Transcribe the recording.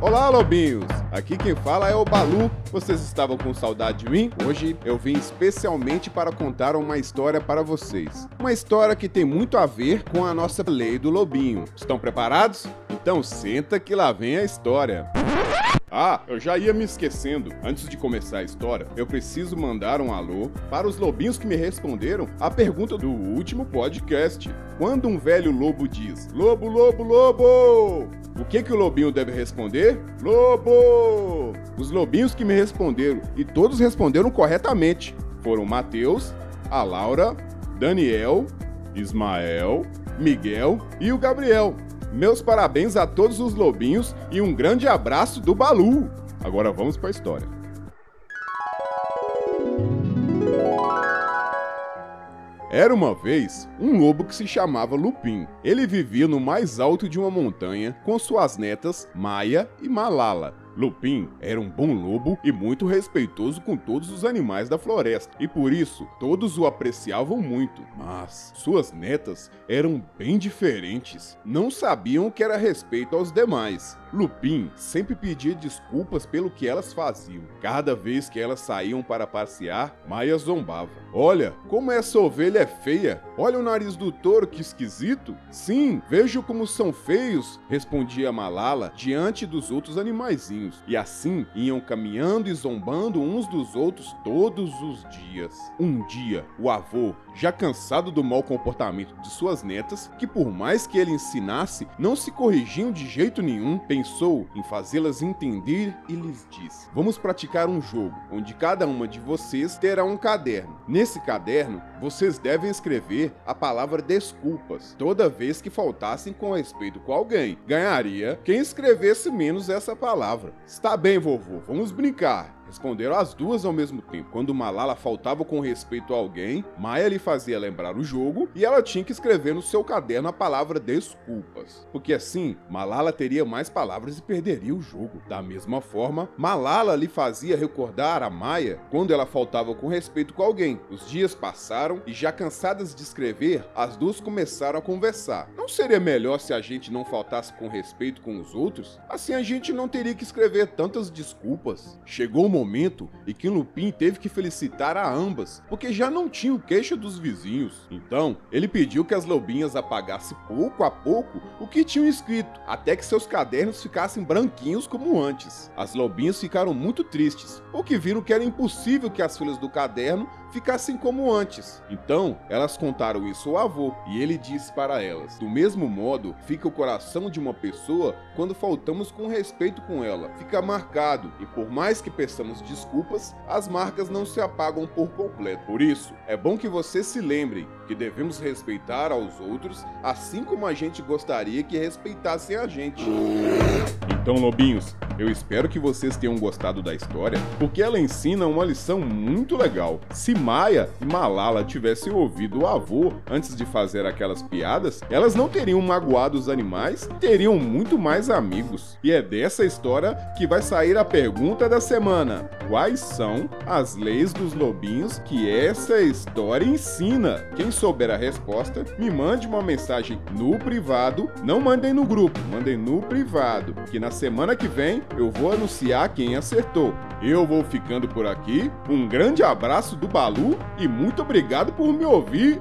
Olá, lobinhos! Aqui quem fala é o Balu. Vocês estavam com saudade de mim? Hoje eu vim especialmente para contar uma história para vocês. Uma história que tem muito a ver com a nossa lei do lobinho. Estão preparados? Então senta que lá vem a história. Ah, eu já ia me esquecendo. Antes de começar a história, eu preciso mandar um alô para os lobinhos que me responderam a pergunta do último podcast. Quando um velho lobo diz: Lobo, lobo, lobo! O que que o lobinho deve responder? Lobo! Os lobinhos que me responderam e todos responderam corretamente foram Matheus, a Laura, Daniel, Ismael, Miguel e o Gabriel. Meus parabéns a todos os lobinhos e um grande abraço do Balu. Agora vamos para a história. Era uma vez um lobo que se chamava Lupin. Ele vivia no mais alto de uma montanha com suas netas Maia e Malala. Lupin era um bom lobo e muito respeitoso com todos os animais da floresta, e por isso todos o apreciavam muito. Mas suas netas eram bem diferentes, não sabiam o que era respeito aos demais. Lupin sempre pedia desculpas pelo que elas faziam. Cada vez que elas saíam para passear, Maia zombava. Olha, como essa ovelha é feia! Olha o nariz do touro, que esquisito! Sim, vejo como são feios, respondia Malala diante dos outros animaizinhos. E assim iam caminhando e zombando uns dos outros todos os dias. Um dia, o avô, já cansado do mau comportamento de suas netas, que por mais que ele ensinasse, não se corrigiam de jeito nenhum, pensou em fazê-las entender e lhes disse: Vamos praticar um jogo onde cada uma de vocês terá um caderno. Nesse caderno, vocês devem escrever a palavra desculpas toda vez que faltassem com respeito com alguém. Ganharia quem escrevesse menos essa palavra. Está bem, vovô, vamos brincar. Responderam as duas ao mesmo tempo. Quando Malala faltava com respeito a alguém, Maia lhe fazia lembrar o jogo e ela tinha que escrever no seu caderno a palavra desculpas. Porque assim, Malala teria mais palavras e perderia o jogo. Da mesma forma, Malala lhe fazia recordar a Maia quando ela faltava com respeito com alguém. Os dias passaram e, já cansadas de escrever, as duas começaram a conversar. Não seria melhor se a gente não faltasse com respeito com os outros? Assim a gente não teria que escrever tantas desculpas. Chegou o momento em que Lupin teve que felicitar a ambas, porque já não tinha o queixo dos vizinhos. Então, ele pediu que as lobinhas apagassem pouco a pouco o que tinham escrito, até que seus cadernos ficassem branquinhos como antes. As lobinhas ficaram muito tristes, porque viram que era impossível que as folhas do caderno ficassem como antes. Então, elas contaram isso ao avô, e ele disse para elas: Do mesmo modo, fica o coração de uma pessoa quando faltamos com respeito com ela. Fica marcado, e por mais que peçamos desculpas, as marcas não se apagam por completo. Por isso, é bom que vocês se lembrem que devemos respeitar aos outros assim como a gente gostaria que respeitassem a gente. Então, lobinhos, eu espero que vocês tenham gostado da história, porque ela ensina uma lição muito legal. Se Maia e Malala tivessem ouvido o avô antes de fazer aquelas piadas, elas não teriam magoado os animais, teriam muito mais amigos. E é dessa história que vai sair a pergunta da semana: quais são as leis dos lobinhos que essa história ensina? Quem souber a resposta, me mande uma mensagem no privado, não mandem no grupo, mandem no privado, que na semana que vem eu vou anunciar quem acertou. Eu vou ficando por aqui. Um grande abraço do Balu e muito obrigado por me ouvir.